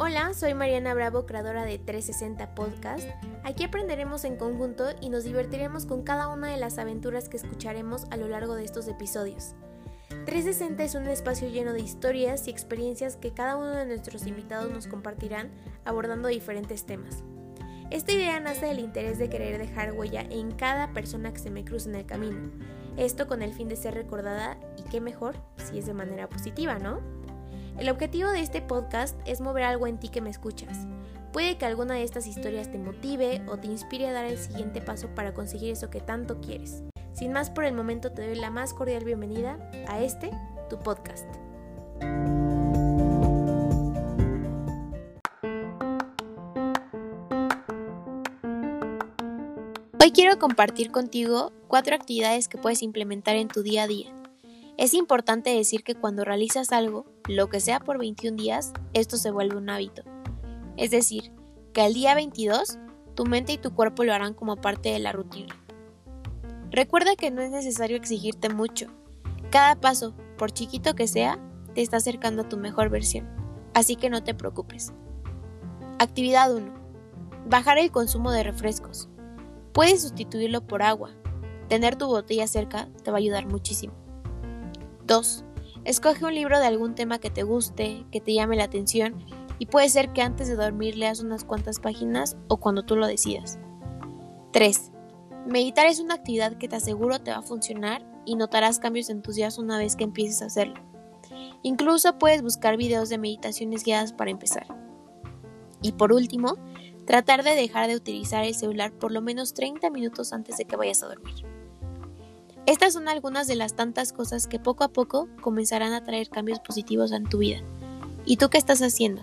Hola, soy Mariana Bravo, creadora de 360 Podcast. Aquí aprenderemos en conjunto y nos divertiremos con cada una de las aventuras que escucharemos a lo largo de estos episodios. 360 es un espacio lleno de historias y experiencias que cada uno de nuestros invitados nos compartirán abordando diferentes temas. Esta idea nace del interés de querer dejar huella en cada persona que se me cruce en el camino. Esto con el fin de ser recordada y qué mejor si es de manera positiva, ¿no? El objetivo de este podcast es mover algo en ti que me escuchas. Puede que alguna de estas historias te motive o te inspire a dar el siguiente paso para conseguir eso que tanto quieres. Sin más por el momento te doy la más cordial bienvenida a este, tu podcast. Hoy quiero compartir contigo cuatro actividades que puedes implementar en tu día a día es importante decir que cuando realizas algo, lo que sea por 21 días, esto se vuelve un hábito. Es decir, que al día 22, tu mente y tu cuerpo lo harán como parte de la rutina. Recuerda que no es necesario exigirte mucho. Cada paso, por chiquito que sea, te está acercando a tu mejor versión. Así que no te preocupes. Actividad 1. Bajar el consumo de refrescos. Puedes sustituirlo por agua. Tener tu botella cerca te va a ayudar muchísimo. 2. Escoge un libro de algún tema que te guste, que te llame la atención y puede ser que antes de dormir leas unas cuantas páginas o cuando tú lo decidas. 3. Meditar es una actividad que te aseguro te va a funcionar y notarás cambios en tus días una vez que empieces a hacerlo. Incluso puedes buscar videos de meditaciones guiadas para empezar. Y por último, tratar de dejar de utilizar el celular por lo menos 30 minutos antes de que vayas a dormir. Estas son algunas de las tantas cosas que poco a poco comenzarán a traer cambios positivos en tu vida. ¿Y tú qué estás haciendo?